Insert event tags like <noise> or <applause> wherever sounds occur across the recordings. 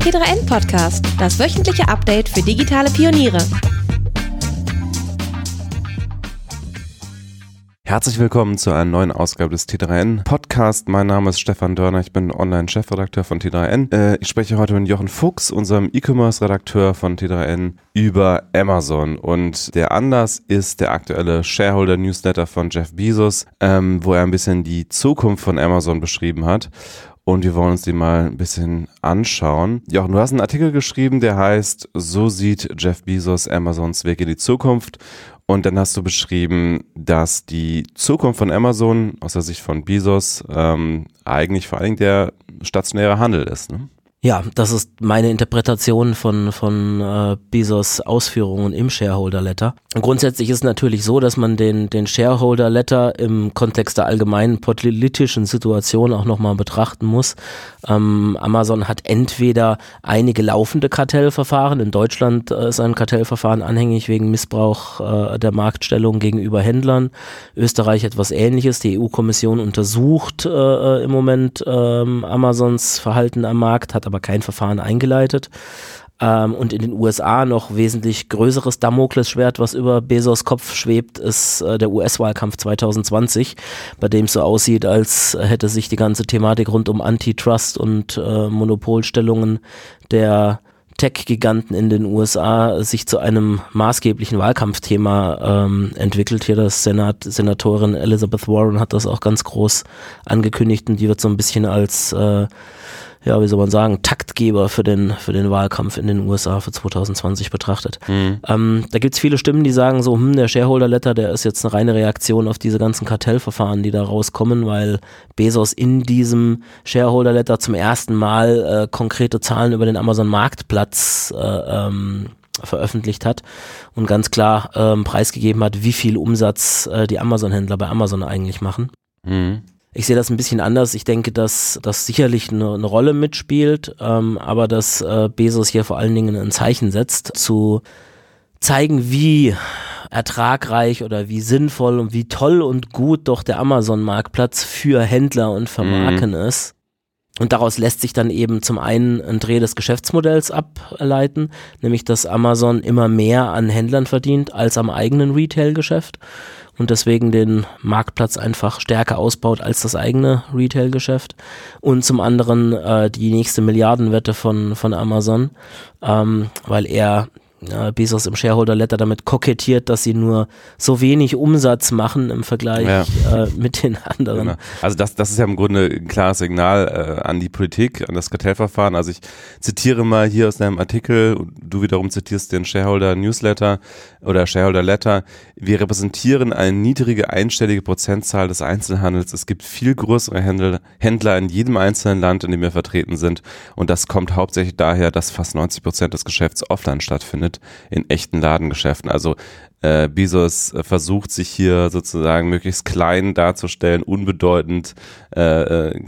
T3N Podcast, das wöchentliche Update für digitale Pioniere. Herzlich willkommen zu einer neuen Ausgabe des T3N Podcast. Mein Name ist Stefan Dörner, ich bin Online-Chefredakteur von T3N. Äh, ich spreche heute mit Jochen Fuchs, unserem E-Commerce-Redakteur von T3N, über Amazon. Und der Anlass ist der aktuelle Shareholder-Newsletter von Jeff Bezos, ähm, wo er ein bisschen die Zukunft von Amazon beschrieben hat und wir wollen uns die mal ein bisschen anschauen. Jochen, du hast einen Artikel geschrieben, der heißt So sieht Jeff Bezos Amazons Weg in die Zukunft. Und dann hast du beschrieben, dass die Zukunft von Amazon aus der Sicht von Bezos ähm, eigentlich vor allen Dingen der stationäre Handel ist. Ne? Ja, das ist meine Interpretation von, von äh, Bezos Ausführungen im Shareholder Letter. Grundsätzlich ist es natürlich so, dass man den, den Shareholder Letter im Kontext der allgemeinen politischen Situation auch nochmal betrachten muss. Ähm, Amazon hat entweder einige laufende Kartellverfahren. In Deutschland äh, ist ein Kartellverfahren anhängig wegen Missbrauch äh, der Marktstellung gegenüber Händlern. Österreich etwas ähnliches. Die EU-Kommission untersucht äh, äh im Moment ähm, Amazons Verhalten am Markt, hat aber kein Verfahren eingeleitet. Ähm, und in den USA noch wesentlich größeres Damoklesschwert, was über Bezos Kopf schwebt, ist äh, der US-Wahlkampf 2020, bei dem es so aussieht, als hätte sich die ganze Thematik rund um Antitrust und äh, Monopolstellungen der Tech-Giganten in den USA sich zu einem maßgeblichen Wahlkampfthema ähm, entwickelt. Hier das Senat, Senatorin Elizabeth Warren hat das auch ganz groß angekündigt und die wird so ein bisschen als äh, ja, wie soll man sagen, Taktgeber für den, für den Wahlkampf in den USA für 2020 betrachtet. Mhm. Ähm, da gibt's viele Stimmen, die sagen so, hm, der Shareholder-Letter, der ist jetzt eine reine Reaktion auf diese ganzen Kartellverfahren, die da rauskommen, weil Bezos in diesem Shareholder-Letter zum ersten Mal äh, konkrete Zahlen über den Amazon-Marktplatz äh, ähm, veröffentlicht hat und ganz klar ähm, preisgegeben hat, wie viel Umsatz äh, die Amazon-Händler bei Amazon eigentlich machen. Mhm. Ich sehe das ein bisschen anders. Ich denke, dass das sicherlich eine, eine, Rolle mitspielt, ähm, aber dass äh, Bezos hier vor allen Dingen ein Zeichen setzt, zu zeigen, wie ertragreich oder wie sinnvoll und wie toll und gut doch der Amazon-Marktplatz für Händler und für. Marken mhm. ist. Und daraus lässt sich dann eben zum einen ein Dreh des Geschäftsmodells ableiten, nämlich dass Amazon immer mehr an Händlern verdient als am eigenen Retail-Geschäft und deswegen den Marktplatz einfach stärker ausbaut als das eigene Retail-Geschäft. Und zum anderen äh, die nächste Milliardenwette von, von Amazon, ähm, weil er äh, Bezos im Shareholder Letter damit kokettiert, dass sie nur so wenig Umsatz machen im Vergleich ja. äh, mit den anderen. Genau. Also das, das ist ja im Grunde ein klares Signal äh, an die Politik, an das Kartellverfahren. Also ich zitiere mal hier aus deinem Artikel, du wiederum zitierst den Shareholder Newsletter oder Shareholder Letter. Wir repräsentieren eine niedrige einstellige Prozentzahl des Einzelhandels. Es gibt viel größere Händler, Händler in jedem einzelnen Land, in dem wir vertreten sind. Und das kommt hauptsächlich daher, dass fast 90 Prozent des Geschäfts offline stattfindet findet in echten Ladengeschäften. Also äh, Bezos äh, versucht sich hier sozusagen möglichst klein darzustellen, unbedeutend, äh, äh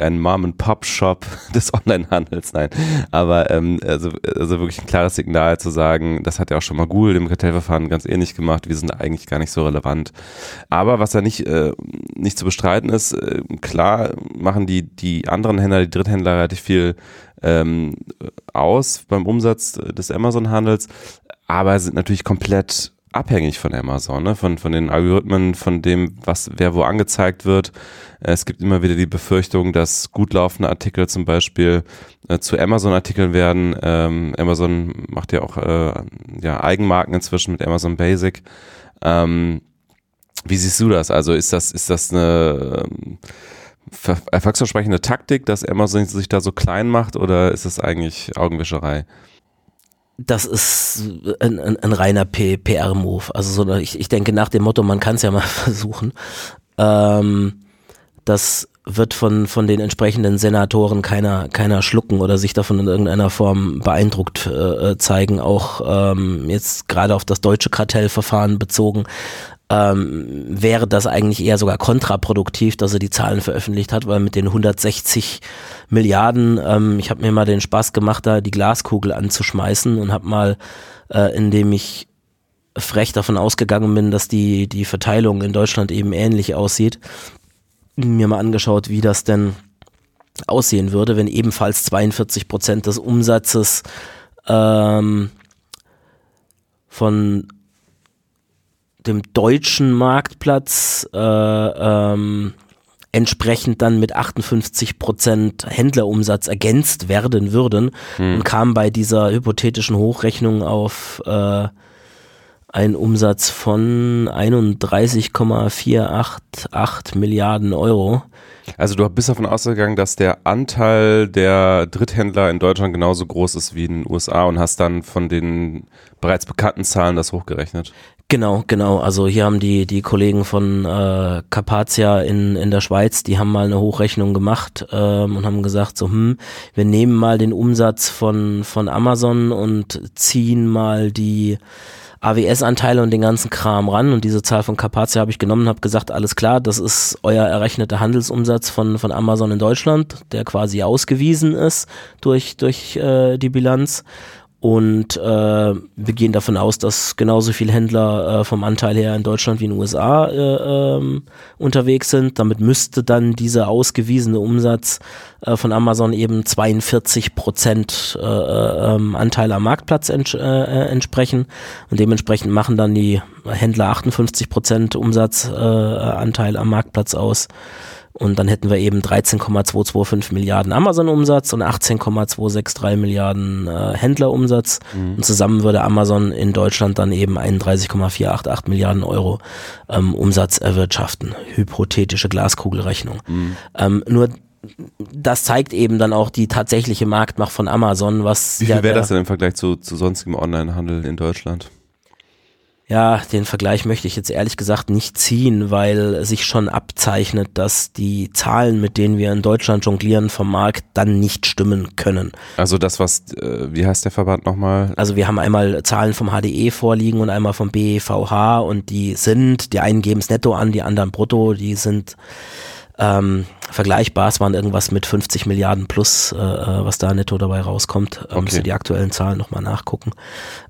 ein Mom-and-Pop-Shop <laughs> des Onlinehandels, nein. Aber ähm, also, also wirklich ein klares Signal zu sagen, das hat ja auch schon mal Google im Kartellverfahren ganz ähnlich gemacht, wir sind eigentlich gar nicht so relevant. Aber was ja nicht, äh, nicht zu bestreiten ist, äh, klar machen die, die anderen Händler, die Dritthändler relativ viel ähm, aus beim Umsatz des Amazon-Handels, aber sind natürlich komplett abhängig von Amazon, ne? von, von den Algorithmen, von dem, was wer wo angezeigt wird. Es gibt immer wieder die Befürchtung, dass gut laufende Artikel zum Beispiel äh, zu Amazon-Artikeln werden. Ähm, Amazon macht ja auch äh, ja, Eigenmarken inzwischen mit Amazon Basic. Ähm, wie siehst du das? Also ist das, ist das eine ähm, erfolgsversprechende Taktik, dass Amazon sich da so klein macht oder ist es eigentlich Augenwischerei? Das ist ein, ein, ein reiner PR-Move. Also so, ich, ich denke nach dem Motto, man kann es ja mal <laughs> versuchen. Ähm, das wird von, von den entsprechenden Senatoren keiner, keiner schlucken oder sich davon in irgendeiner Form beeindruckt äh, zeigen, auch ähm, jetzt gerade auf das deutsche Kartellverfahren bezogen ähm, wäre das eigentlich eher sogar kontraproduktiv, dass er die Zahlen veröffentlicht hat, weil mit den 160 Milliarden, ähm, ich habe mir mal den Spaß gemacht, da die Glaskugel anzuschmeißen und habe mal, äh, indem ich frech davon ausgegangen bin, dass die, die Verteilung in Deutschland eben ähnlich aussieht, mir mal angeschaut, wie das denn aussehen würde, wenn ebenfalls 42 Prozent des Umsatzes ähm, von dem deutschen Marktplatz äh, ähm, entsprechend dann mit 58 Prozent Händlerumsatz ergänzt werden würden hm. und kam bei dieser hypothetischen Hochrechnung auf äh, einen Umsatz von 31,488 Milliarden Euro. Also du bist davon ausgegangen, dass der Anteil der Dritthändler in Deutschland genauso groß ist wie in den USA und hast dann von den bereits bekannten Zahlen das hochgerechnet. Genau, genau. Also hier haben die die Kollegen von äh, Carpathia in in der Schweiz, die haben mal eine Hochrechnung gemacht ähm, und haben gesagt, so hm, wir nehmen mal den Umsatz von von Amazon und ziehen mal die AWS-Anteile und den ganzen Kram ran und diese Zahl von Carpathia habe ich genommen und habe gesagt, alles klar, das ist euer errechneter Handelsumsatz von, von Amazon in Deutschland, der quasi ausgewiesen ist durch, durch äh, die Bilanz. Und äh, wir gehen davon aus, dass genauso viele Händler äh, vom Anteil her in Deutschland wie in den USA äh, ähm, unterwegs sind. Damit müsste dann dieser ausgewiesene Umsatz äh, von Amazon eben 42 Prozent äh, äh, ähm, Anteil am Marktplatz ents äh, äh, entsprechen. Und dementsprechend machen dann die Händler 58 Prozent Umsatzanteil äh, am Marktplatz aus. Und dann hätten wir eben 13,225 Milliarden Amazon-Umsatz und 18,263 Milliarden äh, Händlerumsatz. Mhm. Und zusammen würde Amazon in Deutschland dann eben 31,488 Milliarden Euro ähm, Umsatz erwirtschaften. Hypothetische Glaskugelrechnung. Mhm. Ähm, nur das zeigt eben dann auch die tatsächliche Marktmacht von Amazon, was. Wie viel wäre das denn im Vergleich zu, zu sonstigem Onlinehandel in Deutschland? Ja, den Vergleich möchte ich jetzt ehrlich gesagt nicht ziehen, weil sich schon abzeichnet, dass die Zahlen, mit denen wir in Deutschland jonglieren, vom Markt dann nicht stimmen können. Also das, was, äh, wie heißt der Verband nochmal? Also wir haben einmal Zahlen vom HDE vorliegen und einmal vom BEVH und die sind, die einen geben es netto an, die anderen brutto, die sind ähm, vergleichbar. Es waren irgendwas mit 50 Milliarden plus, äh, äh, was da netto dabei rauskommt. Ähm, okay. Müsste die aktuellen Zahlen nochmal nachgucken.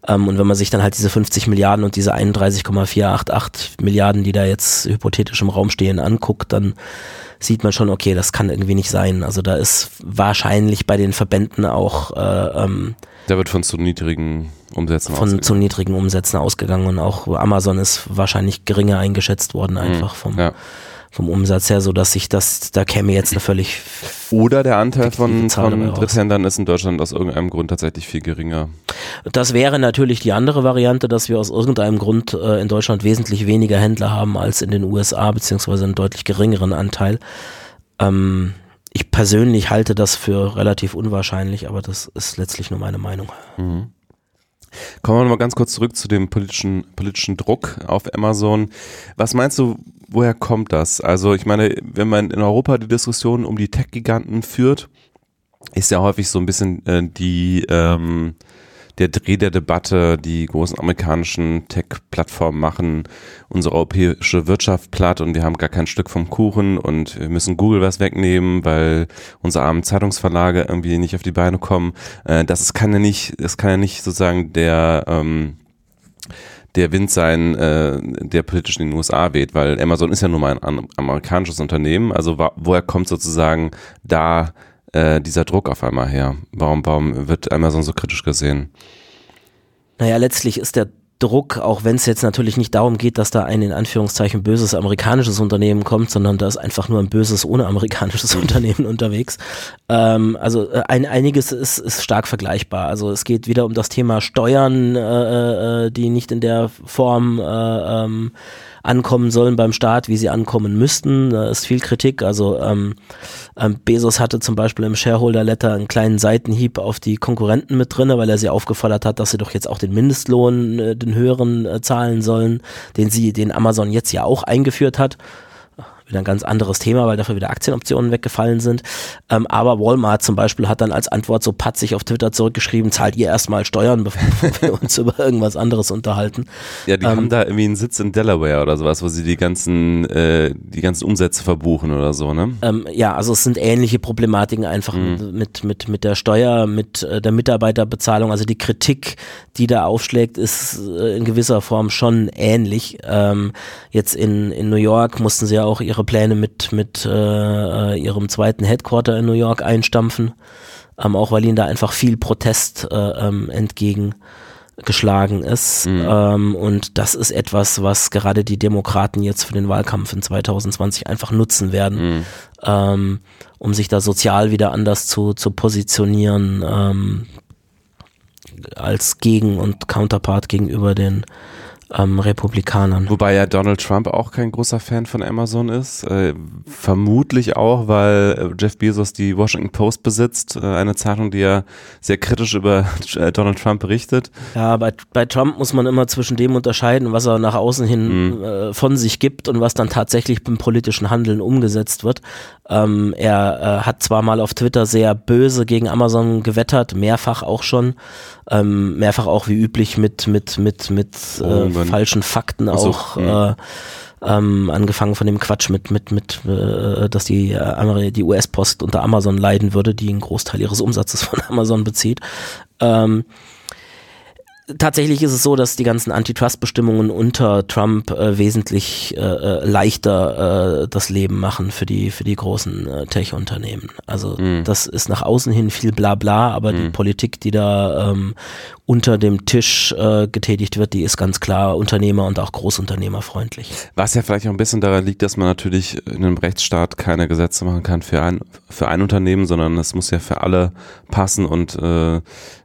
Ähm, und wenn man sich dann halt diese 50 Milliarden und diese 31,488 Milliarden, die da jetzt hypothetisch im Raum stehen, anguckt, dann sieht man schon, okay, das kann irgendwie nicht sein. Also da ist wahrscheinlich bei den Verbänden auch äh, ähm, da wird von zu niedrigen Umsätzen von ausgegangen. zu niedrigen Umsätzen ausgegangen und auch Amazon ist wahrscheinlich geringer eingeschätzt worden mhm. einfach vom ja vom Umsatz her, so dass sich das, da käme jetzt eine völlig oder der Anteil von, von Dritthändlern ist in Deutschland aus irgendeinem Grund tatsächlich viel geringer. Das wäre natürlich die andere Variante, dass wir aus irgendeinem Grund äh, in Deutschland wesentlich weniger Händler haben als in den USA, beziehungsweise einen deutlich geringeren Anteil. Ähm, ich persönlich halte das für relativ unwahrscheinlich, aber das ist letztlich nur meine Meinung. Mhm. Kommen wir mal ganz kurz zurück zu dem politischen, politischen Druck auf Amazon. Was meinst du, woher kommt das? Also ich meine, wenn man in Europa die Diskussion um die Tech-Giganten führt, ist ja häufig so ein bisschen äh, die ähm, der Dreh der Debatte, die großen amerikanischen Tech-Plattformen machen unsere europäische Wirtschaft platt und wir haben gar kein Stück vom Kuchen und wir müssen Google was wegnehmen, weil unsere armen Zeitungsverlage irgendwie nicht auf die Beine kommen. Äh, das ist, kann ja nicht, das kann ja nicht sozusagen der ähm, der Wind sein, äh, der politisch in den USA weht, weil Amazon ist ja nun mal ein amerikanisches Unternehmen. Also woher kommt sozusagen da äh, dieser Druck auf einmal her? Warum, warum wird Amazon so kritisch gesehen? Naja, letztlich ist der Druck, auch wenn es jetzt natürlich nicht darum geht, dass da ein in Anführungszeichen böses amerikanisches Unternehmen kommt, sondern da ist einfach nur ein böses ohne amerikanisches <laughs> Unternehmen unterwegs. Ähm, also äh, ein, einiges ist, ist stark vergleichbar. Also es geht wieder um das Thema Steuern, äh, äh, die nicht in der Form äh, ähm, ankommen sollen beim Staat, wie sie ankommen müssten. Da ist viel Kritik. Also ähm, ähm, Bezos hatte zum Beispiel im Shareholder Letter einen kleinen Seitenhieb auf die Konkurrenten mit drin, weil er sie aufgefordert hat, dass sie doch jetzt auch den Mindestlohn, äh, den höheren äh, zahlen sollen, den sie, den Amazon jetzt ja auch eingeführt hat wieder ein ganz anderes Thema, weil dafür wieder Aktienoptionen weggefallen sind. Ähm, aber Walmart zum Beispiel hat dann als Antwort so patzig auf Twitter zurückgeschrieben, zahlt ihr erstmal Steuern, bevor <laughs> wir uns über irgendwas anderes unterhalten. Ja, die ähm, haben da irgendwie einen Sitz in Delaware oder sowas, wo sie die ganzen, äh, die ganzen Umsätze verbuchen oder so, ne? Ähm, ja, also es sind ähnliche Problematiken einfach mhm. mit, mit, mit der Steuer, mit äh, der Mitarbeiterbezahlung. Also die Kritik, die da aufschlägt, ist äh, in gewisser Form schon ähnlich. Ähm, jetzt in, in New York mussten sie ja auch ihre ihre Pläne mit, mit äh, ihrem zweiten Headquarter in New York einstampfen, ähm, auch weil ihnen da einfach viel Protest äh, ähm, entgegengeschlagen ist. Mhm. Ähm, und das ist etwas, was gerade die Demokraten jetzt für den Wahlkampf in 2020 einfach nutzen werden, mhm. ähm, um sich da sozial wieder anders zu, zu positionieren ähm, als Gegen- und Counterpart gegenüber den ähm, Republikanern. Wobei ja Donald Trump auch kein großer Fan von Amazon ist. Äh, vermutlich auch, weil äh, Jeff Bezos die Washington Post besitzt, äh, eine Zeitung, die ja sehr kritisch über äh, Donald Trump berichtet. Ja, bei, bei Trump muss man immer zwischen dem unterscheiden, was er nach außen hin mhm. Äh, von sich gibt und was dann tatsächlich beim politischen Handeln umgesetzt wird. Ähm, er äh, hat zwar mal auf Twitter sehr böse gegen Amazon gewettert, mehrfach auch schon, ähm, mehrfach auch wie üblich mit mit mit mit äh, falschen Fakten also, auch. Äh, ähm, angefangen von dem Quatsch mit mit mit, äh, dass die äh, die US-Post unter Amazon leiden würde, die einen Großteil ihres Umsatzes von <laughs> Amazon bezieht. Ähm, tatsächlich ist es so, dass die ganzen Antitrust-Bestimmungen unter Trump äh, wesentlich äh, äh, leichter äh, das Leben machen für die für die großen äh, Tech-Unternehmen. Also mhm. das ist nach außen hin viel Blabla, aber mhm. die Politik, die da ähm, unter dem Tisch äh, getätigt wird, die ist ganz klar Unternehmer und auch Großunternehmerfreundlich. Was ja vielleicht auch ein bisschen daran liegt, dass man natürlich in einem Rechtsstaat keine Gesetze machen kann für ein, für ein Unternehmen, sondern es muss ja für alle passen und äh,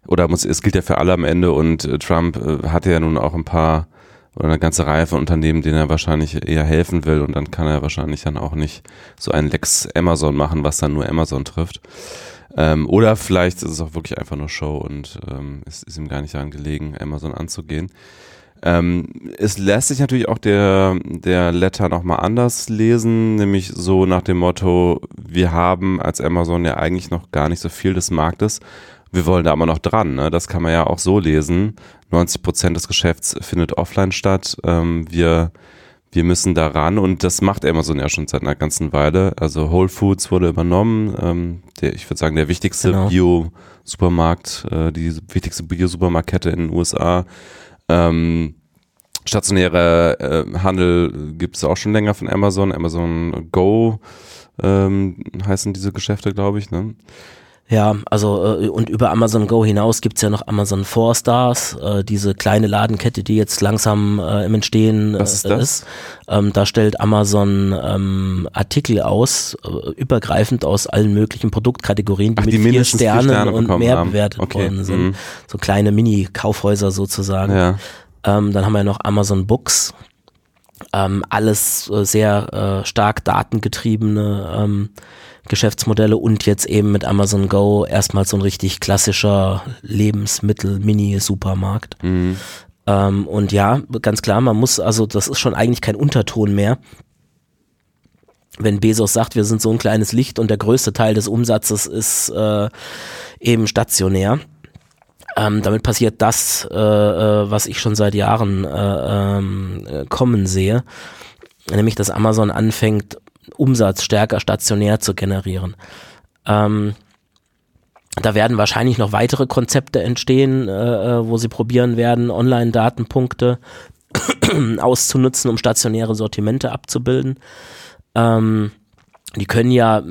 oder muss, es gilt ja für alle am Ende und äh, Trump äh, hatte ja nun auch ein paar oder eine ganze Reihe von Unternehmen, denen er wahrscheinlich eher helfen will und dann kann er wahrscheinlich dann auch nicht so ein Lex Amazon machen, was dann nur Amazon trifft. Ähm, oder vielleicht ist es auch wirklich einfach nur Show und ähm, es ist ihm gar nicht daran gelegen, Amazon anzugehen. Ähm, es lässt sich natürlich auch der, der Letter nochmal anders lesen, nämlich so nach dem Motto, wir haben als Amazon ja eigentlich noch gar nicht so viel des Marktes. Wir wollen da aber noch dran. Ne? Das kann man ja auch so lesen. 90 Prozent des Geschäfts findet offline statt. Ähm, wir wir müssen da ran und das macht Amazon ja schon seit einer ganzen Weile. Also Whole Foods wurde übernommen, ähm, der, ich würde sagen, der wichtigste genau. Bio-Supermarkt, äh, die wichtigste Bio-Supermarktkette in den USA. Ähm, stationäre äh, Handel gibt es auch schon länger von Amazon. Amazon Go ähm, heißen diese Geschäfte, glaube ich. Ne? Ja, also äh, und über Amazon Go hinaus gibt's ja noch Amazon Four Stars, äh, diese kleine Ladenkette, die jetzt langsam äh, im Entstehen äh, ist. Das? ist. Ähm, da stellt Amazon ähm, Artikel aus, äh, übergreifend aus allen möglichen Produktkategorien, die Ach, mit die vier, Sternen Sterne und mehr haben. bewertet okay. worden sind. Mhm. So kleine Mini-Kaufhäuser sozusagen. Ja. Ähm, dann haben wir noch Amazon Books, ähm, alles äh, sehr äh, stark datengetriebene ähm, Geschäftsmodelle und jetzt eben mit Amazon Go erstmal so ein richtig klassischer Lebensmittel-Mini-Supermarkt. Mhm. Ähm, und ja, ganz klar, man muss, also das ist schon eigentlich kein Unterton mehr. Wenn Bezos sagt, wir sind so ein kleines Licht und der größte Teil des Umsatzes ist äh, eben stationär. Ähm, damit passiert das, äh, äh, was ich schon seit Jahren äh, ähm, kommen sehe, nämlich dass Amazon anfängt, Umsatz stärker stationär zu generieren. Ähm, da werden wahrscheinlich noch weitere Konzepte entstehen, äh, äh wo sie probieren werden, Online-Datenpunkte <clears throat> auszunutzen, um stationäre Sortimente abzubilden. Ähm, die können ja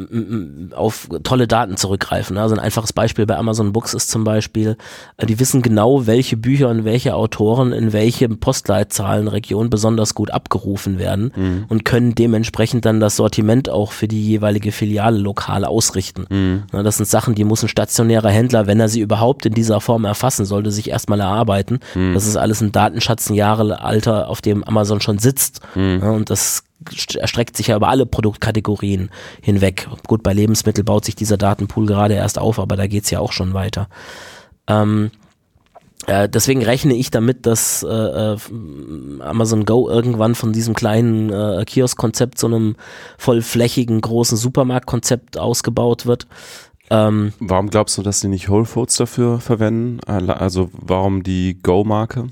auf tolle Daten zurückgreifen. Also ein einfaches Beispiel bei Amazon Books ist zum Beispiel, äh, die wissen genau, welche Bücher und welche Autoren in welchem Postleitzahlenregion besonders gut abgerufen werden mhm. und können dementsprechend dann das Sortiment auch für die jeweilige Filiale lokal ausrichten. Mhm. Das sind Sachen, die muss ein stationärer Händler, wenn er sie überhaupt in dieser Form erfassen sollte, sich erstmal erarbeiten. Mhm. Das ist alles ein Datenschatz, ein Jahre alter, auf dem Amazon schon sitzt. Mhm. Und das erstreckt sich ja über alle Produktkategorien hinweg. Gut, bei Lebensmitteln baut sich dieser Datenpool gerade erst auf, aber da geht's ja auch schon weiter. Ähm, äh, deswegen rechne ich damit, dass äh, äh Amazon Go irgendwann von diesem kleinen äh, Kiosk-Konzept zu einem vollflächigen großen Supermarktkonzept ausgebaut wird. Ähm, warum glaubst du, dass sie nicht Whole Foods dafür verwenden? Also warum die Go-Marke?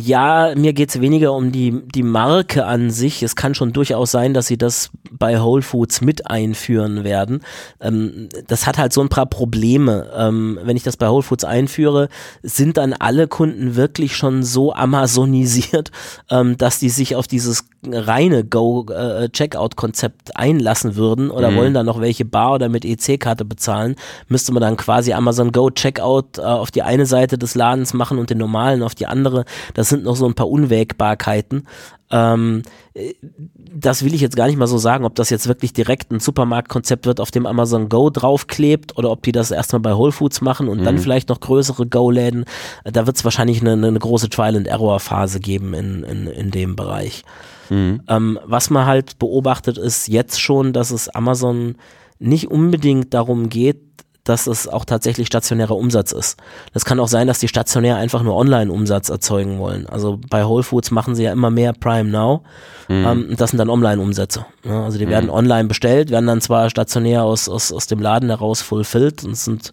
Ja, mir geht's weniger um die, die Marke an sich. Es kann schon durchaus sein, dass sie das bei Whole Foods mit einführen werden. Ähm, das hat halt so ein paar Probleme. Ähm, wenn ich das bei Whole Foods einführe, sind dann alle Kunden wirklich schon so amazonisiert, <laughs> ähm, dass die sich auf dieses reine Go-Checkout-Konzept äh, einlassen würden oder mhm. wollen dann noch welche Bar oder mit EC-Karte bezahlen, müsste man dann quasi Amazon Go Checkout äh, auf die eine Seite des Ladens machen und den normalen auf die andere. Das sind noch so ein paar Unwägbarkeiten. Ähm, äh, das will ich jetzt gar nicht mal so sagen, ob das jetzt wirklich direkt ein Supermarktkonzept wird, auf dem Amazon Go draufklebt oder ob die das erstmal bei Whole Foods machen und mhm. dann vielleicht noch größere Go-Läden. Da wird es wahrscheinlich eine, eine, große Trial-and-Error-Phase geben in, in, in dem Bereich. Mhm. Ähm, was man halt beobachtet, ist jetzt schon, dass es Amazon nicht unbedingt darum geht, dass es auch tatsächlich stationärer Umsatz ist. Das kann auch sein, dass die stationär einfach nur Online-Umsatz erzeugen wollen. Also bei Whole Foods machen sie ja immer mehr Prime Now. Mhm. Ähm, das sind dann Online-Umsätze. Ja, also die mhm. werden online bestellt, werden dann zwar stationär aus, aus, aus dem Laden heraus fulfilled und sind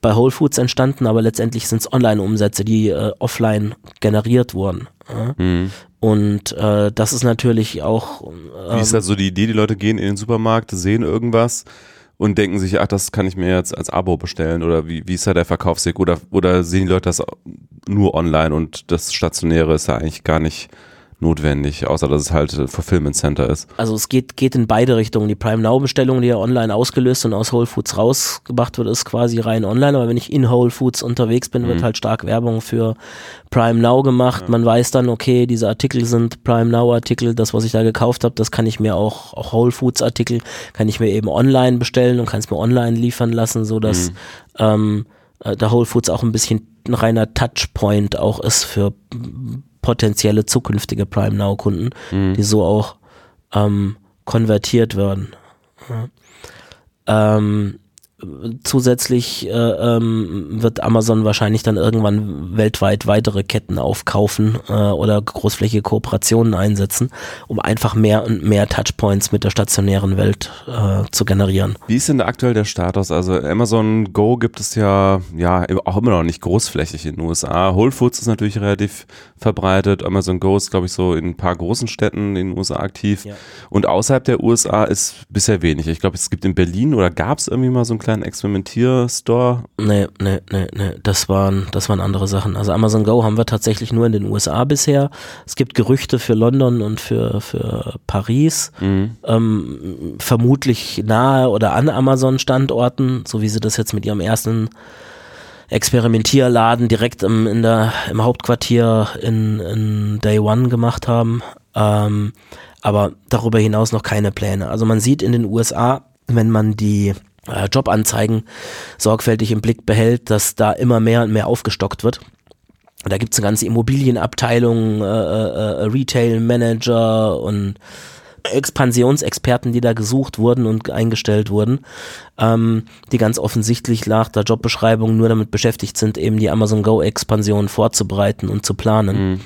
bei Whole Foods entstanden, aber letztendlich sind es Online-Umsätze, die äh, offline generiert wurden. Ja? Mhm. Und äh, das ist natürlich auch. Ähm, Wie ist halt so die Idee, die Leute gehen in den Supermarkt, sehen irgendwas und denken sich, ach, das kann ich mir jetzt als Abo bestellen oder wie, wie ist da der Verkaufsweg? Oder, oder sehen die Leute das nur online und das Stationäre ist ja eigentlich gar nicht notwendig, außer dass es halt Fulfillment Center ist. Also es geht, geht in beide Richtungen. Die Prime Now Bestellung, die ja online ausgelöst und aus Whole Foods rausgebracht wird, ist quasi rein online. Aber wenn ich in Whole Foods unterwegs bin, mhm. wird halt stark Werbung für Prime Now gemacht. Ja. Man weiß dann, okay, diese Artikel sind Prime Now Artikel. Das, was ich da gekauft habe, das kann ich mir auch, auch Whole Foods Artikel, kann ich mir eben online bestellen und kann es mir online liefern lassen, so dass mhm. ähm, äh, der Whole Foods auch ein bisschen ein reiner Touchpoint auch ist für potenzielle zukünftige Prime Now Kunden, mhm. die so auch ähm, konvertiert werden. Ja. Ähm, Zusätzlich äh, ähm, wird Amazon wahrscheinlich dann irgendwann weltweit weitere Ketten aufkaufen äh, oder großflächige Kooperationen einsetzen, um einfach mehr und mehr Touchpoints mit der stationären Welt äh, zu generieren. Wie ist denn aktuell der Status? Also Amazon Go gibt es ja, ja auch immer noch nicht großflächig in den USA. Whole Foods ist natürlich relativ verbreitet. Amazon Go ist, glaube ich, so in ein paar großen Städten in den USA aktiv. Ja. Und außerhalb der USA ist bisher wenig. Ich glaube, es gibt in Berlin oder gab es irgendwie mal so ein kleinen Experimentier-Store? Nee, nee, nee, nee. Das waren, das waren andere Sachen. Also Amazon Go haben wir tatsächlich nur in den USA bisher. Es gibt Gerüchte für London und für, für Paris. Mhm. Ähm, vermutlich nahe oder an Amazon-Standorten, so wie sie das jetzt mit ihrem ersten Experimentierladen direkt im, in der, im Hauptquartier in, in Day One gemacht haben. Ähm, aber darüber hinaus noch keine Pläne. Also man sieht in den USA, wenn man die Jobanzeigen sorgfältig im Blick behält, dass da immer mehr und mehr aufgestockt wird. Da gibt es eine ganze Immobilienabteilung, äh, äh, äh, Retail Manager und Expansionsexperten, die da gesucht wurden und eingestellt wurden, ähm, die ganz offensichtlich nach der Jobbeschreibung nur damit beschäftigt sind, eben die Amazon Go Expansion vorzubereiten und zu planen. Mhm.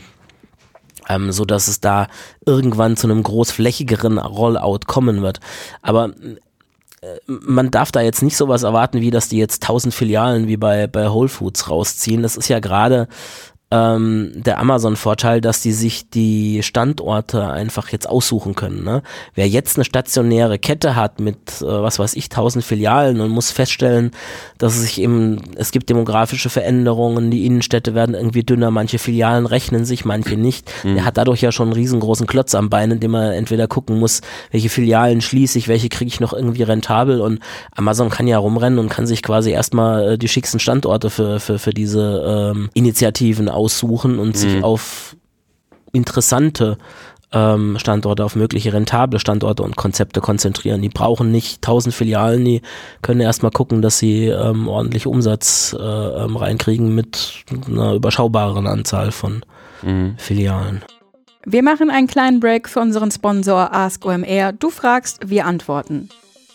Ähm, so dass es da irgendwann zu einem großflächigeren Rollout kommen wird. Aber äh, man darf da jetzt nicht sowas erwarten, wie dass die jetzt tausend Filialen wie bei, bei Whole Foods rausziehen. Das ist ja gerade ähm, der Amazon-Vorteil, dass die sich die Standorte einfach jetzt aussuchen können. Ne? Wer jetzt eine stationäre Kette hat mit, äh, was weiß ich, tausend Filialen und muss feststellen, dass es sich eben, es gibt demografische Veränderungen, die Innenstädte werden irgendwie dünner, manche Filialen rechnen sich, manche nicht. Mhm. Der hat dadurch ja schon einen riesengroßen Klotz am Bein, in dem er entweder gucken muss, welche Filialen schließe ich, welche kriege ich noch irgendwie rentabel und Amazon kann ja rumrennen und kann sich quasi erstmal äh, die schicksten Standorte für, für, für diese ähm, Initiativen aus aussuchen und mhm. sich auf interessante ähm, Standorte, auf mögliche rentable Standorte und Konzepte konzentrieren. Die brauchen nicht tausend Filialen, die können erstmal gucken, dass sie ähm, ordentlich Umsatz äh, ähm, reinkriegen mit einer überschaubaren Anzahl von mhm. Filialen. Wir machen einen kleinen Break für unseren Sponsor Ask OMR. Du fragst, wir antworten.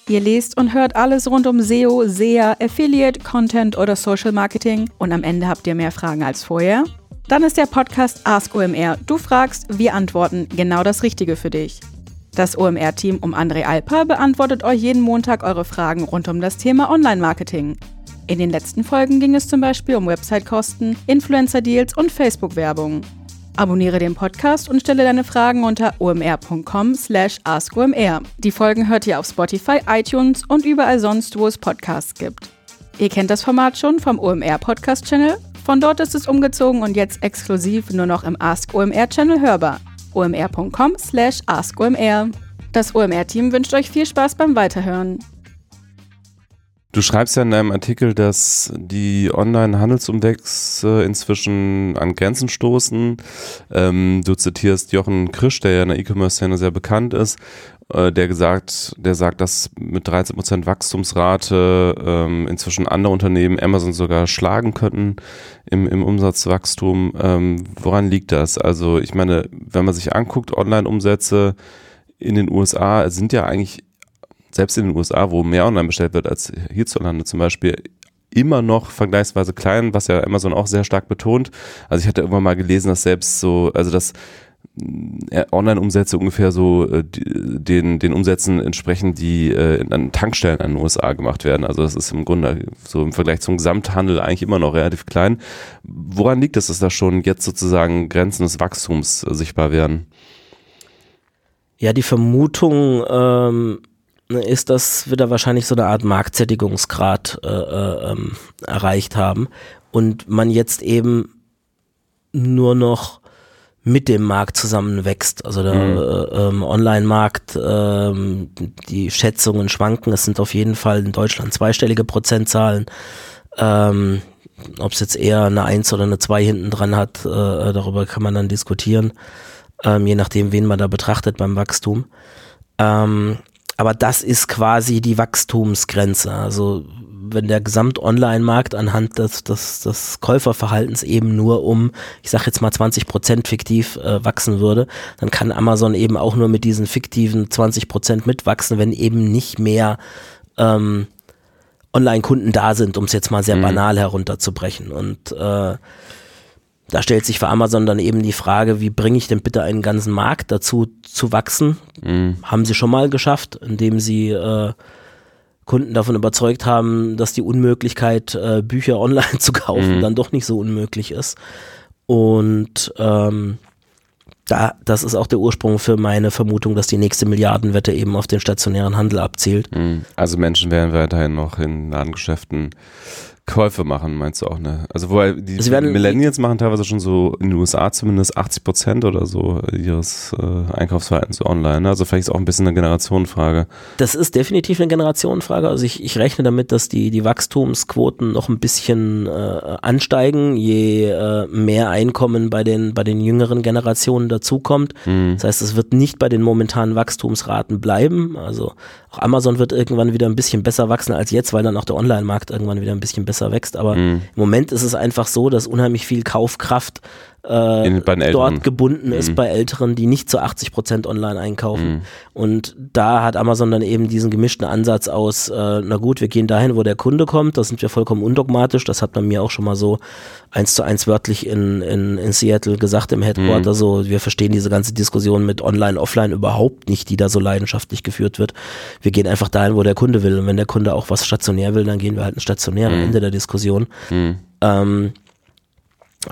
Ihr lest und hört alles rund um SEO, SEA, Affiliate, Content oder Social Marketing und am Ende habt ihr mehr Fragen als vorher? Dann ist der Podcast Ask OMR. Du fragst, wir antworten genau das Richtige für dich. Das OMR-Team um André Alper beantwortet euch jeden Montag eure Fragen rund um das Thema Online-Marketing. In den letzten Folgen ging es zum Beispiel um Website-Kosten, Influencer-Deals und Facebook-Werbung. Abonniere den Podcast und stelle deine Fragen unter omr.com slash askomr. Die Folgen hört ihr auf Spotify, iTunes und überall sonst, wo es Podcasts gibt. Ihr kennt das Format schon vom OMR Podcast Channel. Von dort ist es umgezogen und jetzt exklusiv nur noch im Ask OMR Channel hörbar. omr.com slash askomr. Das OMR-Team wünscht euch viel Spaß beim Weiterhören. Du schreibst ja in deinem Artikel, dass die Online-Handelsumwechse inzwischen an Grenzen stoßen. Ähm, du zitierst Jochen Krisch, der ja in der E-Commerce-Szene sehr bekannt ist, äh, der gesagt, der sagt, dass mit 13% Wachstumsrate ähm, inzwischen andere Unternehmen Amazon sogar schlagen könnten im, im Umsatzwachstum. Ähm, woran liegt das? Also ich meine, wenn man sich anguckt, Online-Umsätze in den USA sind ja eigentlich selbst in den USA, wo mehr online bestellt wird als hierzulande zum Beispiel, immer noch vergleichsweise klein, was ja Amazon auch sehr stark betont. Also ich hatte irgendwann mal gelesen, dass selbst so, also dass äh, Online-Umsätze ungefähr so äh, den, den Umsätzen entsprechen, die äh, an Tankstellen in den USA gemacht werden. Also das ist im Grunde so im Vergleich zum Gesamthandel eigentlich immer noch relativ klein. Woran liegt es, dass da schon jetzt sozusagen Grenzen des Wachstums sichtbar werden? Ja, die Vermutung ähm, ist, dass wir da wahrscheinlich so eine Art Marktsättigungsgrad äh, äh, ähm, erreicht haben und man jetzt eben nur noch mit dem Markt zusammenwächst. Also der mhm. äh, ähm, Online-Markt, ähm, die Schätzungen schwanken. Es sind auf jeden Fall in Deutschland zweistellige Prozentzahlen. Ähm, Ob es jetzt eher eine Eins oder eine Zwei hinten dran hat, äh, darüber kann man dann diskutieren, ähm, je nachdem, wen man da betrachtet beim Wachstum. Ähm, aber das ist quasi die Wachstumsgrenze. Also wenn der Gesamt-Online-Markt anhand des, des, des Käuferverhaltens eben nur um, ich sag jetzt mal 20 Prozent fiktiv äh, wachsen würde, dann kann Amazon eben auch nur mit diesen fiktiven 20 Prozent mitwachsen, wenn eben nicht mehr ähm, Online-Kunden da sind, um es jetzt mal sehr mhm. banal herunterzubrechen. Und äh, da stellt sich für Amazon dann eben die Frage, wie bringe ich denn bitte einen ganzen Markt dazu zu wachsen? Mhm. Haben sie schon mal geschafft, indem sie äh, Kunden davon überzeugt haben, dass die Unmöglichkeit, äh, Bücher <laughs> online zu kaufen, mhm. dann doch nicht so unmöglich ist. Und ähm, da, das ist auch der Ursprung für meine Vermutung, dass die nächste Milliardenwette eben auf den stationären Handel abzielt. Mhm. Also Menschen werden weiterhin noch in Ladengeschäften Käufe machen, meinst du auch, ne? Also wo die also Millennials machen teilweise schon so in den USA zumindest 80 Prozent oder so ihres äh, Einkaufsverhaltens online. Ne? Also vielleicht ist auch ein bisschen eine Generationenfrage. Das ist definitiv eine Generationenfrage. Also ich, ich rechne damit, dass die, die Wachstumsquoten noch ein bisschen äh, ansteigen, je äh, mehr Einkommen bei den, bei den jüngeren Generationen dazukommt. Mhm. Das heißt, es wird nicht bei den momentanen Wachstumsraten bleiben. Also auch Amazon wird irgendwann wieder ein bisschen besser wachsen als jetzt, weil dann auch der Online-Markt irgendwann wieder ein bisschen besser wächst. Aber mhm. im Moment ist es einfach so, dass unheimlich viel Kaufkraft äh, dort gebunden ist mhm. bei Älteren, die nicht zu 80 Prozent online einkaufen. Mhm. Und da hat Amazon dann eben diesen gemischten Ansatz aus, äh, na gut, wir gehen dahin, wo der Kunde kommt, da sind wir vollkommen undogmatisch, das hat man mir auch schon mal so eins zu eins wörtlich in, in, in Seattle gesagt im Headquarter, mhm. so, wir verstehen diese ganze Diskussion mit online, offline überhaupt nicht, die da so leidenschaftlich geführt wird. Wir gehen einfach dahin, wo der Kunde will. Und wenn der Kunde auch was stationär will, dann gehen wir halt ein stationär am mhm. Ende der Diskussion. Mhm. Ähm,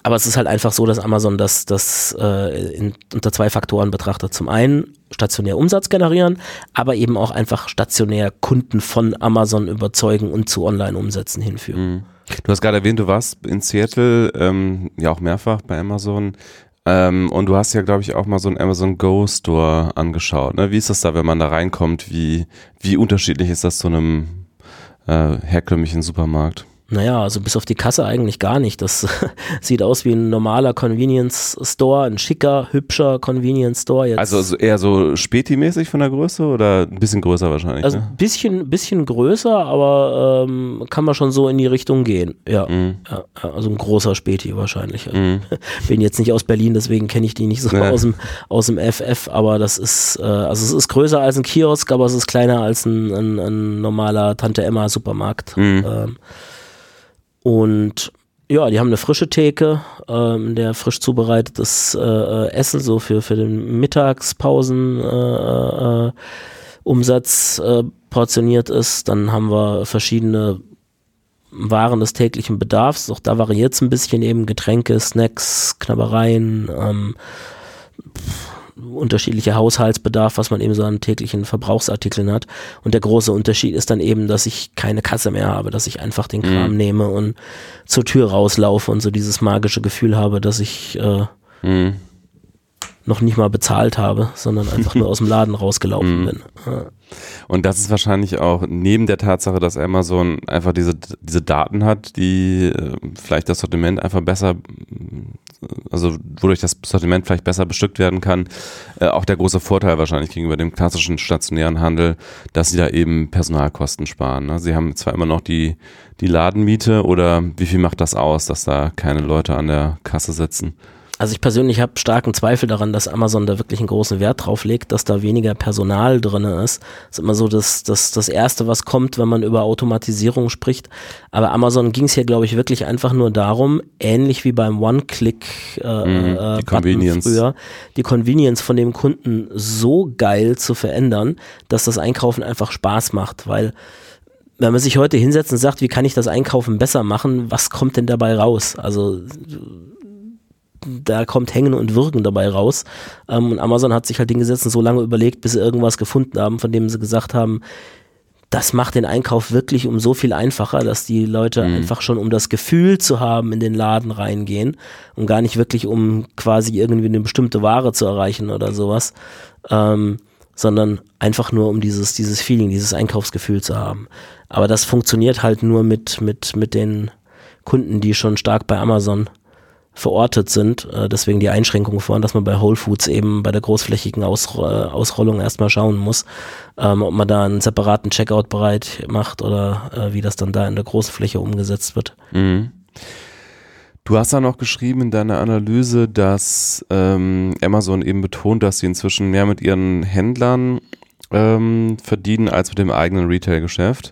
aber es ist halt einfach so, dass Amazon das, das äh, in, unter zwei Faktoren betrachtet. Zum einen stationär Umsatz generieren, aber eben auch einfach stationär Kunden von Amazon überzeugen und zu Online-Umsätzen hinführen. Mhm. Du hast gerade erwähnt, du warst in Seattle, ähm, ja auch mehrfach bei Amazon. Ähm, und du hast ja, glaube ich, auch mal so einen Amazon Go Store angeschaut. Ne? Wie ist das da, wenn man da reinkommt? Wie, wie unterschiedlich ist das zu einem äh, herkömmlichen Supermarkt? Naja, also bis auf die Kasse eigentlich gar nicht. Das <laughs> sieht aus wie ein normaler Convenience Store, ein schicker, hübscher Convenience Store. Jetzt. Also eher so Späti-mäßig von der Größe oder ein bisschen größer wahrscheinlich? Also ein ne? bisschen, bisschen größer, aber ähm, kann man schon so in die Richtung gehen. Ja, mhm. ja also ein großer Späti wahrscheinlich. Mhm. <laughs> Bin jetzt nicht aus Berlin, deswegen kenne ich die nicht so ja. aus, dem, aus dem FF, aber das ist, äh, also es ist größer als ein Kiosk, aber es ist kleiner als ein, ein, ein normaler Tante Emma Supermarkt. Mhm. Ähm, und ja, die haben eine frische Theke, ähm, der frisch zubereitetes äh, äh, Essen so für, für den Mittagspausen äh, äh, Umsatz äh, portioniert ist. Dann haben wir verschiedene Waren des täglichen Bedarfs. Auch da variiert es ein bisschen eben Getränke, Snacks, Knabbereien, ähm, unterschiedlicher Haushaltsbedarf, was man eben so an täglichen Verbrauchsartikeln hat. Und der große Unterschied ist dann eben, dass ich keine Kasse mehr habe, dass ich einfach den Kram Mhm. nehme und zur Tür rauslaufe und so dieses magische Gefühl habe, dass ich äh, Mhm. Noch nicht mal bezahlt habe, sondern einfach nur <laughs> aus dem Laden rausgelaufen Mhm. bin. Ja. Und das ist wahrscheinlich auch neben der Tatsache, dass Amazon einfach diese, diese Daten hat, die äh, vielleicht das Sortiment einfach besser, äh, also wodurch das Sortiment vielleicht besser bestückt werden kann, äh, auch der große Vorteil wahrscheinlich gegenüber dem klassischen stationären Handel, dass sie da eben Personalkosten sparen. Ne? Sie haben zwar immer noch die, die Ladenmiete oder wie viel macht das aus, dass da keine Leute an der Kasse sitzen? Also ich persönlich habe starken Zweifel daran, dass Amazon da wirklich einen großen Wert drauf legt, dass da weniger Personal drin ist. Das ist immer so das, das, das Erste, was kommt, wenn man über Automatisierung spricht. Aber Amazon ging es hier, glaube ich, wirklich einfach nur darum, ähnlich wie beim One-Click äh, Mhm, äh, Button früher, die Convenience von dem Kunden so geil zu verändern, dass das Einkaufen einfach Spaß macht, weil wenn man sich heute hinsetzt und sagt, wie kann ich das Einkaufen besser machen, was kommt denn dabei raus? Also da kommt Hängen und Würgen dabei raus. Ähm, und Amazon hat sich halt hingesetzt und so lange überlegt, bis sie irgendwas gefunden haben, von dem sie gesagt haben, das macht den Einkauf wirklich um so viel einfacher, dass die Leute einfach schon um das Gefühl zu haben, in den Laden reingehen und gar nicht wirklich um quasi irgendwie eine bestimmte Ware zu erreichen oder sowas, ähm, sondern einfach nur um dieses, dieses Feeling, dieses Einkaufsgefühl zu haben. Aber das funktioniert halt nur mit, mit, mit den Kunden, die schon stark bei Amazon verortet sind. Äh, deswegen die Einschränkung vorhin, dass man bei Whole Foods eben bei der großflächigen Ausro äh, Ausrollung erstmal schauen muss, ähm, ob man da einen separaten Checkout bereit macht oder äh, wie das dann da in der großen Fläche umgesetzt wird. Mhm. Du hast da noch geschrieben in deiner Analyse, dass ähm, Amazon eben betont, dass sie inzwischen mehr mit ihren Händlern ähm, verdienen als mit dem eigenen Retail-Geschäft.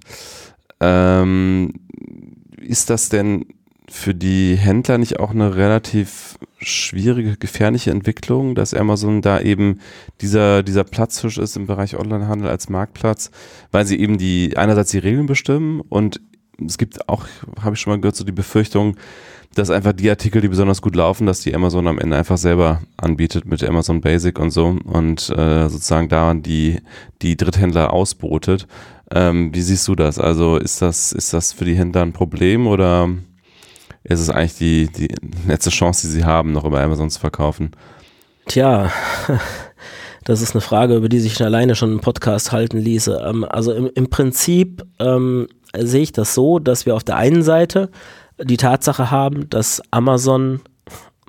Ähm, ist das denn für die Händler nicht auch eine relativ schwierige, gefährliche Entwicklung, dass Amazon da eben dieser, dieser Platzfisch ist im Bereich Onlinehandel als Marktplatz, weil sie eben die einerseits die Regeln bestimmen und es gibt auch, habe ich schon mal gehört, so die Befürchtung, dass einfach die Artikel, die besonders gut laufen, dass die Amazon am Ende einfach selber anbietet mit Amazon Basic und so und äh, sozusagen daran die, die Dritthändler ausbotet. Ähm, wie siehst du das? Also ist das, ist das für die Händler ein Problem oder ist es eigentlich die, die letzte Chance, die sie haben, noch über Amazon zu verkaufen? Tja, <laughs> das ist eine Frage, über die sich alleine schon ein Podcast halten ließe. Ähm, also im, im Prinzip ähm, sehe ich das so, dass wir auf der einen Seite die Tatsache haben, dass Amazon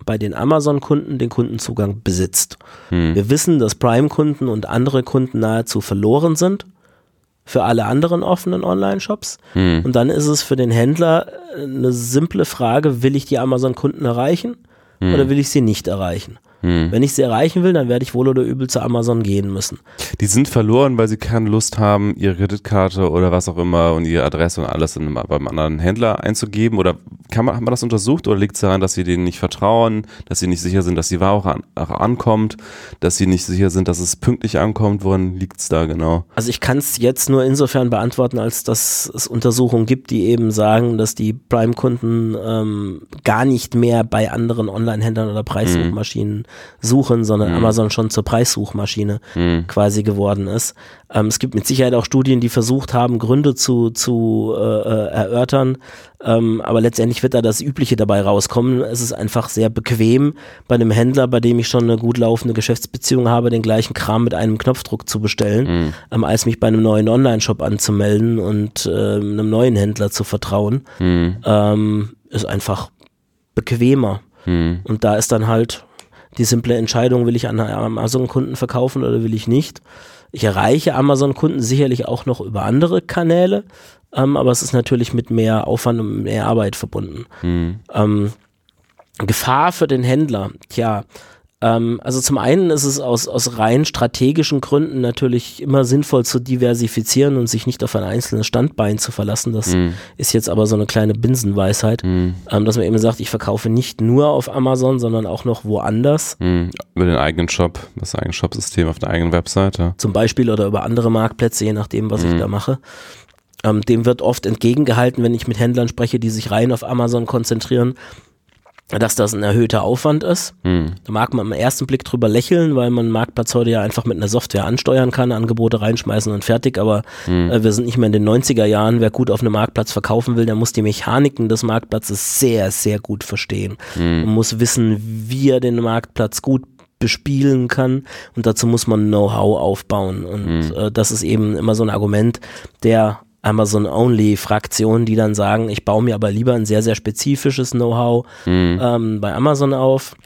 bei den Amazon-Kunden den Kundenzugang besitzt. Hm. Wir wissen, dass Prime-Kunden und andere Kunden nahezu verloren sind für alle anderen offenen Online-Shops. Hm. Und dann ist es für den Händler äh, eine simple Frage, will ich die Amazon-Kunden erreichen oder will ich sie nicht erreichen? Hm. Wenn ich sie erreichen will, dann werde ich wohl oder übel zu Amazon gehen müssen. Die sind verloren, weil sie keine Lust haben, ihre Kreditkarte oder was auch immer und ihre Adresse und alles in, beim anderen Händler einzugeben? Oder kann man, hat man das untersucht oder liegt es daran, dass sie denen nicht vertrauen, dass sie nicht sicher sind, dass die Ware auch, an, auch ankommt, dass sie nicht sicher sind, dass es pünktlich ankommt? Woran liegt es da genau? Also ich kann es jetzt nur insofern beantworten, als dass es Untersuchungen gibt, die eben sagen, dass die Prime-Kunden ähm, gar nicht mehr bei anderen Online-Händlern oder Preissuchmaschinen suchen, sondern Amazon schon zur Preissuchmaschine Hm. quasi geworden ist. Ähm, es gibt mit Sicherheit auch Studien, die versucht haben, Gründe zu, zu äh, äh, erörtern, ähm, aber letztendlich wird da das Übliche dabei rauskommen. Es ist einfach sehr bequem, bei einem Händler, bei dem ich schon eine gut laufende Geschäftsbeziehung habe, den gleichen Kram mit einem Knopfdruck zu bestellen, ähm, als mich bei einem neuen Online-Shop anzumelden und ähm, einem neuen Händler zu vertrauen. Hm. Ähm, ist einfach bequemer. Hm. Und da ist dann halt die simple Entscheidung, will ich an Amazon-Kunden verkaufen oder will ich nicht. Ich erreiche Amazon-Kunden sicherlich auch noch über andere Kanäle, ähm, aber es ist natürlich mit mehr Aufwand und mehr Arbeit verbunden. Hm. Ähm, Gefahr für den Händler, tja, ähm, also zum einen ist es aus, aus rein strategischen Gründen natürlich immer sinnvoll zu diversifizieren und sich nicht auf ein einzelnes Standbein zu verlassen. Das Hm. ist jetzt aber so eine kleine Binsenweisheit, Hm. ähm, dass man eben sagt, ich verkaufe nicht nur auf Amazon, sondern auch noch woanders, Hm. Über den eigenen Shop, das eigene Shopsystem auf der eigenen Webseite. zum Beispiel oder über andere Marktplätze, je nachdem, was ich da mache. Ähm, dem wird oft entgegengehalten, wenn ich mit Händlern spreche, die sich rein auf Amazon konzentrieren, dass das ein erhöhter Aufwand ist. Hm. Da mag man im ersten Blick drüber lächeln, weil man Marktplatz heute ja einfach mit einer Software ansteuern kann, Angebote reinschmeißen und fertig, aber Hm. äh, wir sind nicht mehr in den 90er Jahren. Wer gut auf einem Marktplatz verkaufen will, der muss die Mechaniken des Marktplatzes sehr, sehr gut verstehen. Hm. Man muss wissen, wie er den Marktplatz gut bespielen kann und dazu muss man Know-how aufbauen und Hm. äh, das ist eben immer so ein Argument der Amazon-Only-Fraktion, die dann sagen, ich baue mir aber lieber ein sehr, sehr spezifisches Know-how Hm. ähm, bei Amazon auf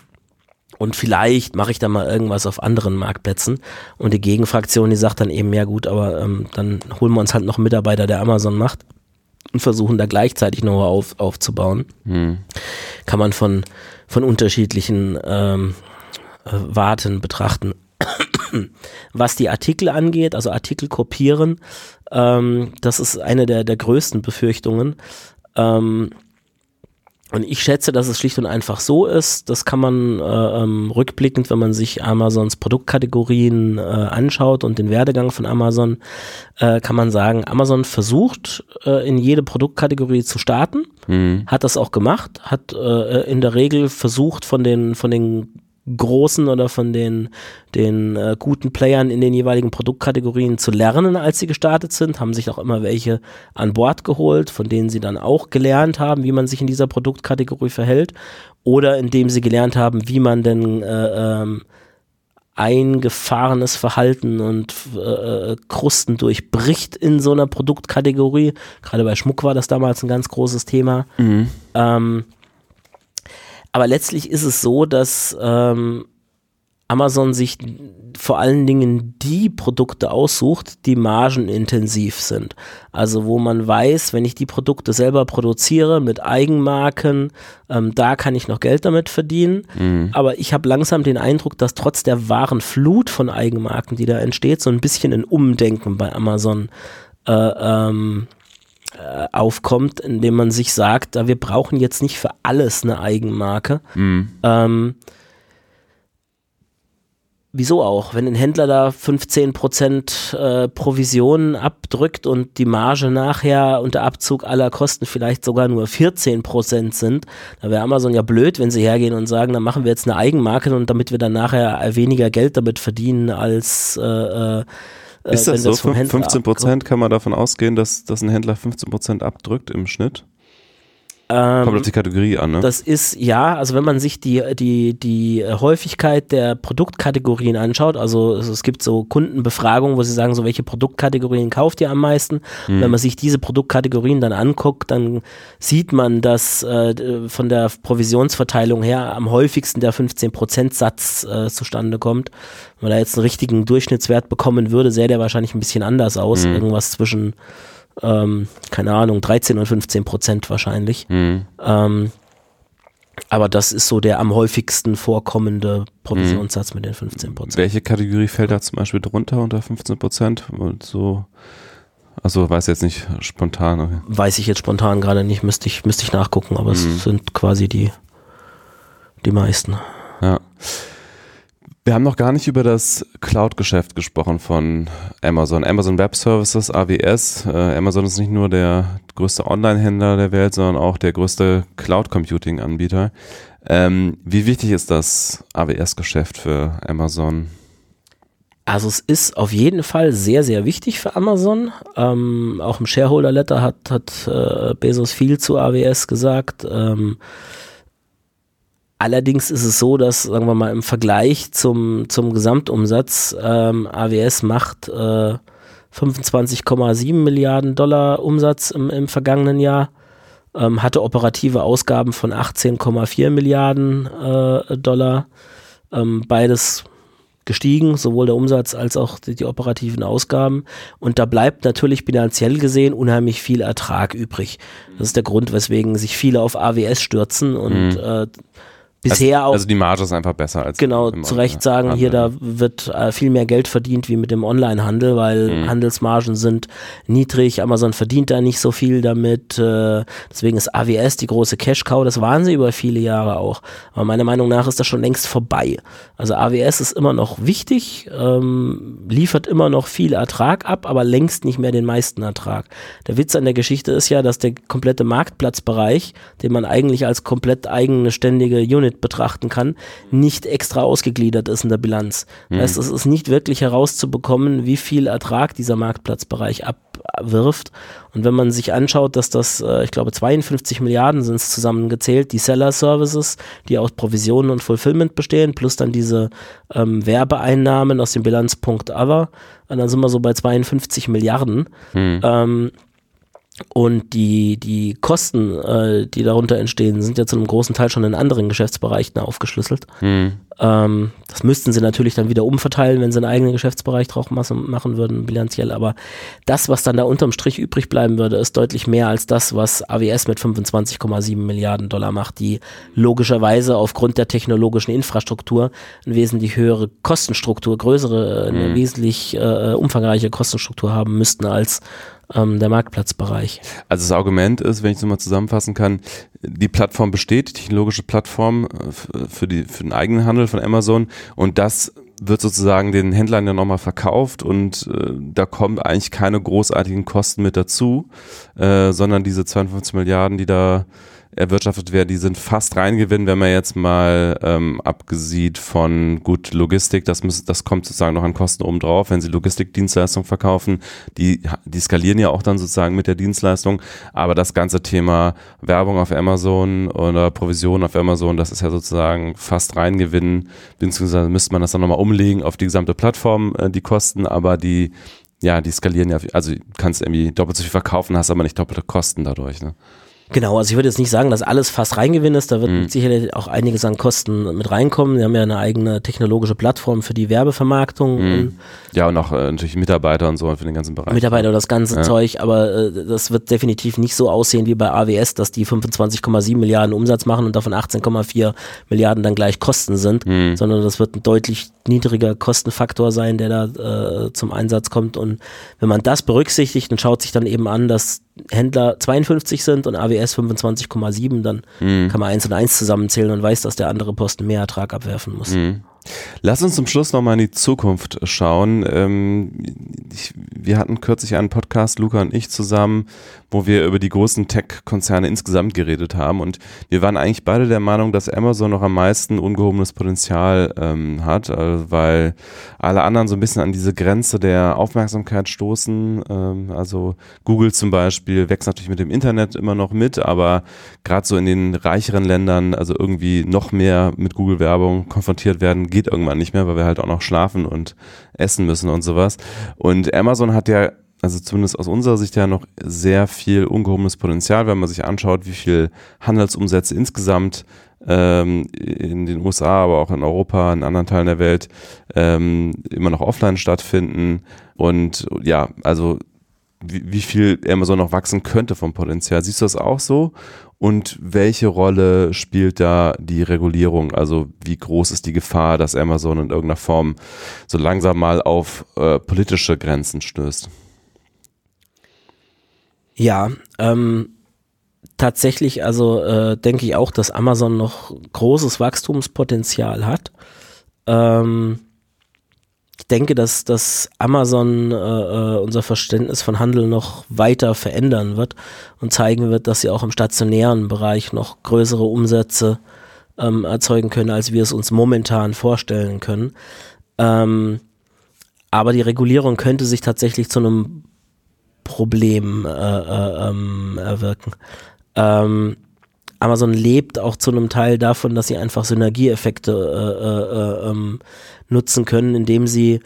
und vielleicht mache ich da mal irgendwas auf anderen Marktplätzen und die Gegenfraktion, die sagt dann eben, ja gut, aber ähm, dann holen wir uns halt noch einen Mitarbeiter, der Amazon macht und versuchen da gleichzeitig Know-how auf, aufzubauen Hm. kann man von, von unterschiedlichen ähm, äh, Warten betrachten. Was die Artikel angeht, also Artikel kopieren, ähm, das ist eine der, der größten Befürchtungen. Ähm, und ich schätze, dass es schlicht und einfach so ist. Das kann man äh, ähm, rückblickend, wenn man sich Amazons Produktkategorien äh, anschaut und den Werdegang von Amazon, äh, kann man sagen, Amazon versucht äh, in jede Produktkategorie zu starten Hm. hat das auch gemacht, hat äh, in der Regel versucht von den von den großen oder von den den äh, guten Playern in den jeweiligen Produktkategorien zu lernen, als sie gestartet sind, haben sich auch immer welche an Bord geholt, von denen sie dann auch gelernt haben, wie man sich in dieser Produktkategorie verhält oder indem sie gelernt haben, wie man denn äh, ähm, eingefahrenes Verhalten und äh, Krusten durchbricht in so einer Produktkategorie. Gerade bei Schmuck war das damals ein ganz großes Thema. Mhm. Ähm, aber letztlich ist es so, dass ähm, Amazon sich vor allen Dingen die Produkte aussucht, die margenintensiv sind. Also wo man weiß, wenn ich die Produkte selber produziere mit Eigenmarken, ähm, da kann ich noch Geld damit verdienen. Mhm. Aber ich habe langsam den Eindruck, dass trotz der wahren Flut von Eigenmarken, die da entsteht, so ein bisschen ein Umdenken bei Amazon äh, ähm, äh, aufkommt, indem man sich sagt, da wir brauchen jetzt nicht für alles eine Eigenmarke. Mhm. Ähm, wieso auch? Wenn ein Händler da 15% äh, Provisionen abdrückt und die Marge nachher unter Abzug aller Kosten vielleicht sogar nur 14% sind, da wäre Amazon ja blöd, wenn sie hergehen und sagen, dann machen wir jetzt eine Eigenmarke und damit wir dann nachher weniger Geld damit verdienen als äh, äh, Ist das so? das Händler 15 Prozent kann man davon ausgehen, dass, dass ein Händler 15 Prozent abdrückt im Schnitt? Ähm, Kommt auf die Kategorie an, ne? Das ist ja, also wenn man sich die, die, die Häufigkeit der Produktkategorien anschaut, also es, gibt so Kundenbefragungen, wo sie sagen, so welche Produktkategorien kauft ihr am meisten? Und wenn man sich diese Produktkategorien dann anguckt, dann sieht man, dass äh, von der Provisionsverteilung her am häufigsten der 15%-Satz äh, zustande kommt. Wenn man da jetzt einen richtigen Durchschnittswert bekommen würde, sähe der wahrscheinlich ein bisschen anders aus. Irgendwas zwischen ähm, keine Ahnung, 13 und 15 Prozent wahrscheinlich. Mhm. Ähm, aber das ist so der am häufigsten vorkommende Provisionssatz mit den 15 Prozent. Welche Kategorie fällt da zum Beispiel drunter unter 15 Prozent? Und so, also weiß jetzt nicht spontan. Okay. Weiß ich jetzt spontan gerade nicht, müsste ich, müsste ich nachgucken, aber Mhm. es sind quasi die, die meisten. Ja. Wir haben noch gar nicht über das Cloud-Geschäft gesprochen von Amazon. Amazon Web Services, AWS. Äh, Amazon ist nicht nur der größte Online-Händler der Welt, sondern auch der größte Cloud-Computing-Anbieter. Ähm, wie wichtig ist das AWS-Geschäft für Amazon? Also es ist auf jeden Fall sehr, sehr wichtig für Amazon. Ähm, auch im Shareholder-Letter hat, hat äh, Bezos viel zu AWS gesagt. Ähm, allerdings ist es so, dass, sagen wir mal, im Vergleich zum, zum Gesamtumsatz ähm, AWS macht äh, 25,7 Milliarden Dollar Umsatz im, im vergangenen Jahr, ähm, hatte operative Ausgaben von 18,4 Milliarden äh, Dollar. Ähm, beides gestiegen, sowohl der Umsatz als auch die, die, operativen Ausgaben. Und da bleibt natürlich bilanziell gesehen unheimlich viel Ertrag übrig. Das ist der Grund, weswegen sich viele auf AWS stürzen und Mhm. äh, bisher also, auch. Also die Marge ist einfach besser als genau zu Recht sagen, hier da wird äh, viel mehr Geld verdient wie mit dem Onlinehandel, weil mhm. Handelsmargen sind niedrig, Amazon verdient da nicht so viel damit, äh, deswegen ist AWS die große Cash Cow, das waren sie über viele Jahre auch, aber meiner Meinung nach ist das schon längst vorbei. Also AWS ist immer noch wichtig, ähm, liefert immer noch viel Ertrag ab, aber längst nicht mehr den meisten Ertrag. Der Witz an der Geschichte ist ja, dass der komplette Marktplatzbereich, den man eigentlich als komplett eigene ständige Unit Unit betrachten kann, nicht extra ausgegliedert ist in der Bilanz. Das heißt, mhm. es ist nicht wirklich herauszubekommen, wie viel Ertrag dieser Marktplatzbereich abwirft. Und wenn man sich anschaut, dass das, äh, ich glaube, 52 Milliarden sind es zusammengezählt, die Seller Services, die aus Provisionen und Fulfillment bestehen, plus dann diese ähm, Werbeeinnahmen aus dem Bilanzpunkt Other, und dann sind wir so bei 52 Milliarden. Mhm. Ähm, und die, die Kosten, äh, die darunter entstehen, sind ja zu einem großen Teil schon in anderen Geschäftsbereichen aufgeschlüsselt. Mhm. Ähm, das müssten sie natürlich dann wieder umverteilen, wenn sie einen eigenen Geschäftsbereich drauf machen würden, bilanziell. Aber das, was dann da unterm Strich übrig bleiben würde, ist deutlich mehr als das, was AWS mit 25,7 Milliarden Dollar macht, die logischerweise aufgrund der technologischen Infrastruktur eine wesentlich höhere Kostenstruktur, größere, eine mhm. wesentlich äh, umfangreiche Kostenstruktur haben müssten als ähm, der Marktplatzbereich. Also das Argument ist, wenn ich es mal zusammenfassen kann, die Plattform besteht, die technologische Plattform äh, für, die, für den eigenen Handel von Amazon und das wird sozusagen den Händlern ja nochmal verkauft und äh, da kommen eigentlich keine großartigen Kosten mit dazu, äh, sondern diese 52 Milliarden, die da erwirtschaftet werden, die sind fast Reingewinn, wenn man jetzt mal ähm, abgesieht von gut Logistik, das, muss, das kommt sozusagen noch an Kosten oben drauf, wenn sie Logistikdienstleistungen verkaufen, die, die skalieren ja auch dann sozusagen mit der Dienstleistung, aber das ganze Thema Werbung auf Amazon oder Provision auf Amazon, das ist ja sozusagen fast Reingewinn, beziehungsweise müsste man das dann nochmal umlegen auf die gesamte Plattform, äh, die Kosten, aber die ja, die skalieren ja, also kannst irgendwie doppelt so viel verkaufen, hast aber nicht doppelte Kosten dadurch. Ne? Genau, also ich würde jetzt nicht sagen, dass alles fast Reingewinn ist. Da wird mhm. sicherlich auch einiges an Kosten mit reinkommen. Wir haben ja eine eigene technologische Plattform für die Werbevermarktung. Mhm. Ja, und auch äh, natürlich Mitarbeiter und so für den ganzen Bereich. Mitarbeiter und das ganze ja. Zeug, aber äh, das wird definitiv nicht so aussehen wie bei AWS, dass die 25,7 Milliarden Umsatz machen und davon 18,4 Milliarden dann gleich Kosten sind, mhm. sondern das wird ein deutlich niedriger Kostenfaktor sein, der da äh, zum Einsatz kommt. Und wenn man das berücksichtigt und schaut sich dann eben an, dass Händler 52 sind und AWS 25,7, dann mhm. kann man eins und eins zusammenzählen und weiß, dass der andere Posten mehr Ertrag abwerfen muss. Mhm. Lass uns zum Schluss nochmal in die Zukunft schauen. Ähm, ich, wir hatten kürzlich einen Podcast, Luca und ich zusammen, wo wir über die großen Tech-Konzerne insgesamt geredet haben. Und wir waren eigentlich beide der Meinung, dass Amazon noch am meisten ungehobenes Potenzial ähm, hat, also weil alle anderen so ein bisschen an diese Grenze der Aufmerksamkeit stoßen. Ähm, also Google zum Beispiel wächst natürlich mit dem Internet immer noch mit, aber gerade so in den reicheren Ländern, also irgendwie noch mehr mit Google-Werbung konfrontiert werden, geht irgendwann nicht mehr, weil wir halt auch noch schlafen und essen müssen und sowas. Und Amazon hat ja also zumindest aus unserer Sicht ja noch sehr viel ungehobenes Potenzial, wenn man sich anschaut, wie viel Handelsumsätze insgesamt ähm, in den USA, aber auch in Europa, in anderen Teilen der Welt ähm, immer noch offline stattfinden. Und ja, also wie, wie viel Amazon noch wachsen könnte vom Potenzial. Siehst du das auch so? Und welche Rolle spielt da die Regulierung? Also wie groß ist die Gefahr, dass Amazon in irgendeiner Form so langsam mal auf äh, politische Grenzen stößt? Ja, ähm, tatsächlich, also äh, denke ich auch, dass Amazon noch großes Wachstumspotenzial hat. Ähm, ich denke, dass, dass Amazon äh, äh, unser Verständnis von Handel noch weiter verändern wird und zeigen wird, dass sie auch im stationären Bereich noch größere Umsätze ähm, erzeugen können, als wir es uns momentan vorstellen können. Ähm, aber die Regulierung könnte sich tatsächlich zu einem Problem äh, äh, ähm, erwirken. Ähm, Amazon lebt auch zu einem Teil davon, dass sie einfach Synergieeffekte äh, äh, äh, ähm, nutzen können, indem sie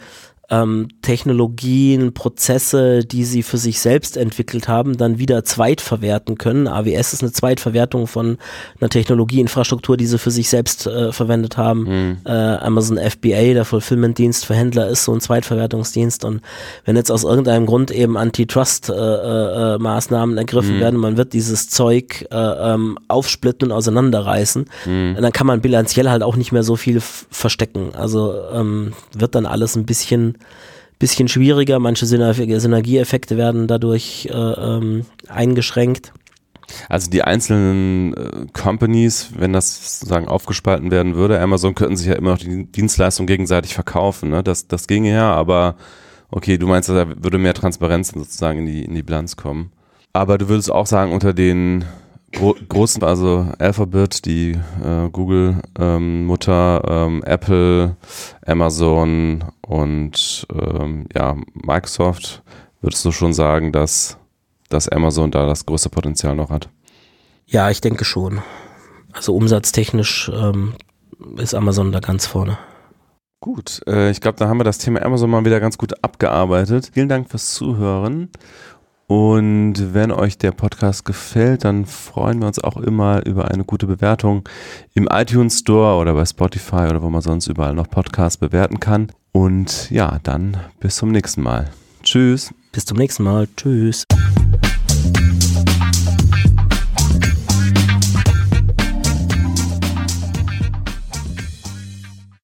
ähm, Technologien, Prozesse, die sie für sich selbst entwickelt haben, dann wieder zweitverwerten können. AWS ist eine Zweitverwertung von einer Technologieinfrastruktur, die sie für sich selbst äh, verwendet haben. Mhm. Äh, Amazon FBA, der Fulfillment-Dienst für Händler, ist so ein Zweitverwertungsdienst. Und wenn jetzt aus irgendeinem Grund eben Antitrust-Maßnahmen äh, äh, ergriffen mhm. werden, man wird dieses Zeug äh, ähm, aufsplitten und auseinanderreißen, mhm. dann kann man bilanziell halt auch nicht mehr so viel verstecken. Also ähm, wird dann alles ein bisschen bisschen schwieriger. Manche Synergieeffekte werden dadurch äh, ähm, eingeschränkt. Also die einzelnen äh, Companies, wenn das sozusagen aufgespalten werden würde, Amazon könnten sich ja immer noch die Dienstleistung gegenseitig verkaufen. Ne? Das, das ginge ja, aber okay, du meinst, da würde mehr Transparenz sozusagen in die, in die Bilanz kommen. Aber du würdest auch sagen, unter den Gro großen, also Alphabet, die äh, Google-Mutter, ähm, ähm, Apple, Amazon und ähm, ja, Microsoft, würdest du schon sagen, dass, dass Amazon da das größte Potenzial noch hat? Ja, ich denke schon. Also umsatztechnisch ähm, ist Amazon da ganz vorne. Gut, äh, ich glaube, da haben wir das Thema Amazon mal wieder ganz gut abgearbeitet. Vielen Dank fürs Zuhören. Und wenn euch der Podcast gefällt, dann freuen wir uns auch immer über eine gute Bewertung im iTunes Store oder bei Spotify oder wo man sonst überall noch Podcasts bewerten kann. Und ja, dann bis zum nächsten Mal. Tschüss. Bis zum nächsten Mal. Tschüss.